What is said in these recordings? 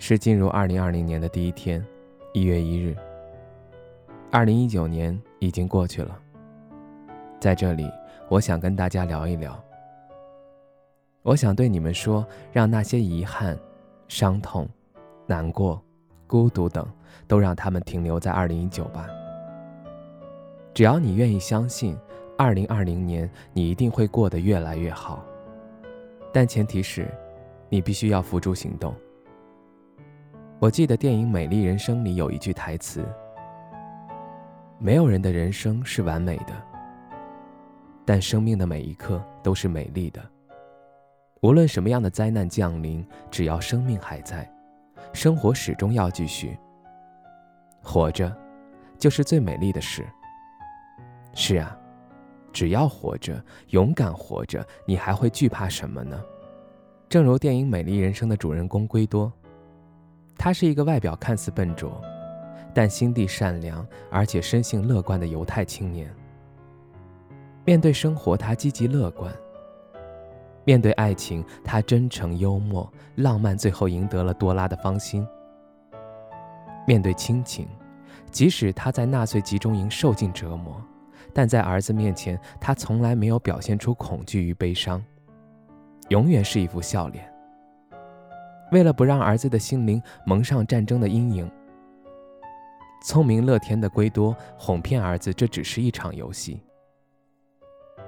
是进入二零二零年的第一天，一月一日。二零一九年已经过去了，在这里，我想跟大家聊一聊。我想对你们说，让那些遗憾、伤痛、难过、孤独等，都让他们停留在二零一九吧。只要你愿意相信，二零二零年你一定会过得越来越好。但前提是，你必须要付诸行动。我记得电影《美丽人生》里有一句台词：“没有人的人生是完美的，但生命的每一刻都是美丽的。无论什么样的灾难降临，只要生命还在，生活始终要继续。活着，就是最美丽的事。是啊，只要活着，勇敢活着，你还会惧怕什么呢？正如电影《美丽人生》的主人公圭多。”他是一个外表看似笨拙，但心地善良而且生性乐观的犹太青年。面对生活，他积极乐观；面对爱情，他真诚幽默、浪漫，最后赢得了多拉的芳心。面对亲情，即使他在纳粹集中营受尽折磨，但在儿子面前，他从来没有表现出恐惧与悲伤，永远是一副笑脸。为了不让儿子的心灵蒙上战争的阴影，聪明乐天的圭多哄骗儿子，这只是一场游戏。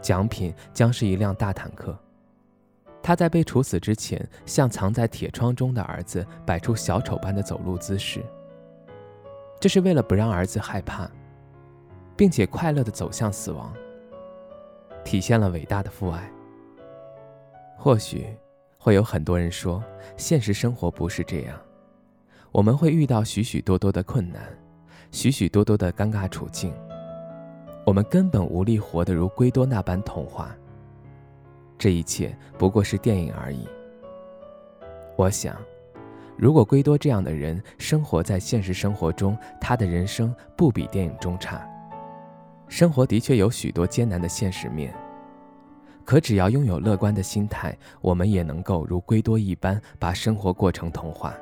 奖品将是一辆大坦克。他在被处死之前，向藏在铁窗中的儿子摆出小丑般的走路姿势，这是为了不让儿子害怕，并且快乐地走向死亡，体现了伟大的父爱。或许。会有很多人说，现实生活不是这样，我们会遇到许许多多的困难，许许多多的尴尬处境，我们根本无力活得如圭多那般童话。这一切不过是电影而已。我想，如果圭多这样的人生活在现实生活中，他的人生不比电影中差。生活的确有许多艰难的现实面。可只要拥有乐观的心态，我们也能够如圭多一般把生活过成童话。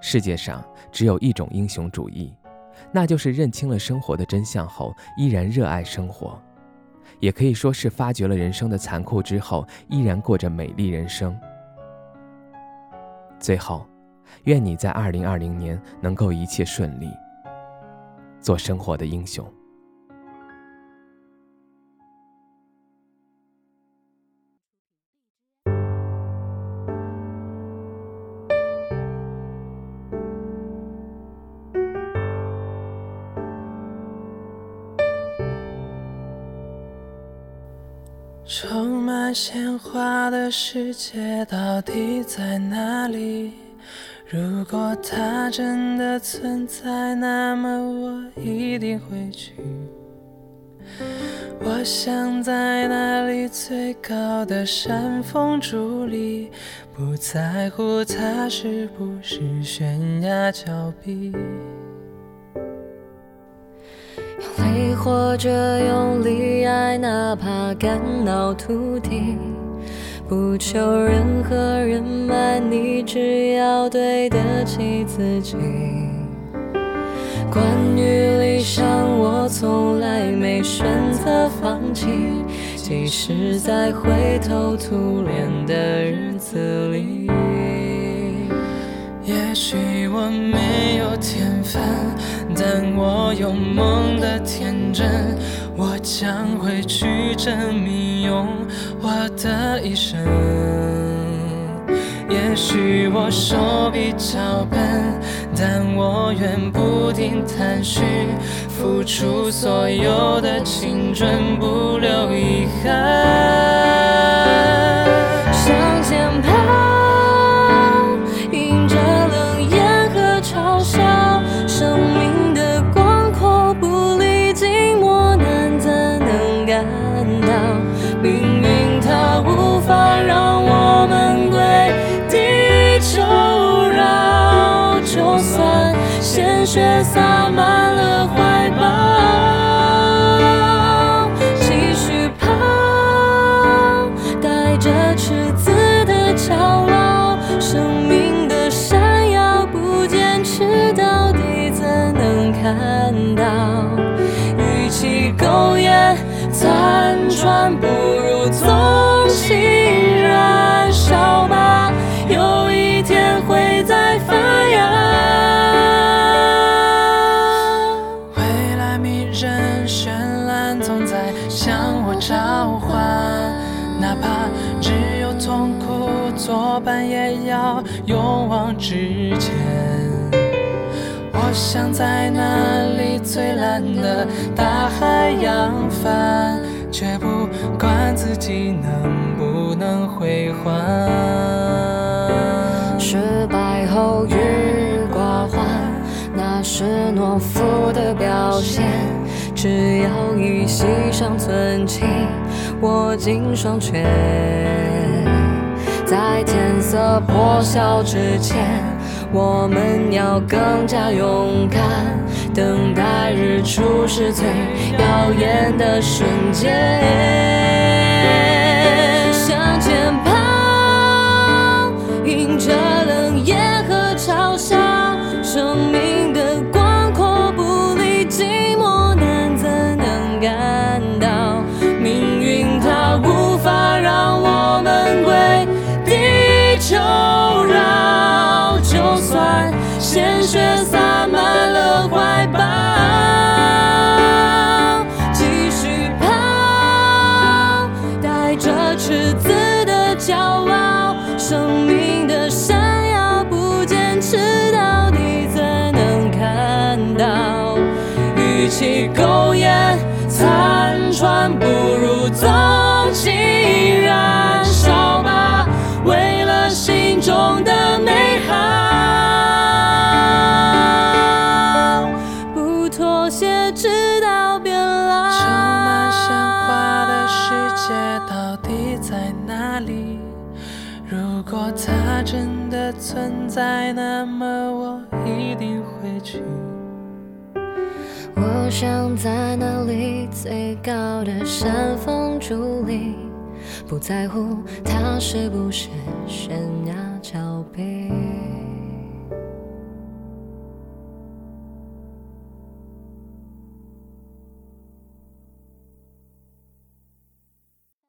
世界上只有一种英雄主义，那就是认清了生活的真相后依然热爱生活，也可以说是发觉了人生的残酷之后依然过着美丽人生。最后，愿你在二零二零年能够一切顺利，做生活的英雄。充满鲜花的世界到底在哪里？如果它真的存在，那么我一定会去。我想在那里最高的山峰伫立，不在乎它是不是悬崖峭壁。或者用力爱，哪怕肝脑涂地，不求任何人满你，只要对得起自己。关于理想，我从来没选择放弃，即使在灰头土脸的日子里。也许我没有天分，但我有梦的天真。我将会去证明，用我的一生。也许我手比较笨，但我愿不停探寻，付出所有的青春，不留遗憾。洒满了怀抱，继续跑，带着赤子的骄傲，生命的闪耀，不坚持到底怎能看到？与其苟延残喘，不如纵情召唤。哪怕只有痛苦作伴，也要勇往直前。我想在那里最蓝的大海扬帆，却不管自己能不能回还。失败后郁郁寡欢，那是懦夫的表现。只要一息尚存，请握紧双拳。在天色破晓之前，我们要更加勇敢，等待日出是最耀眼的瞬间。是自在哪里？如果它真的存在，那么我一定会去。我想在那里最高的山峰伫立，不在乎它是不是悬崖峭壁。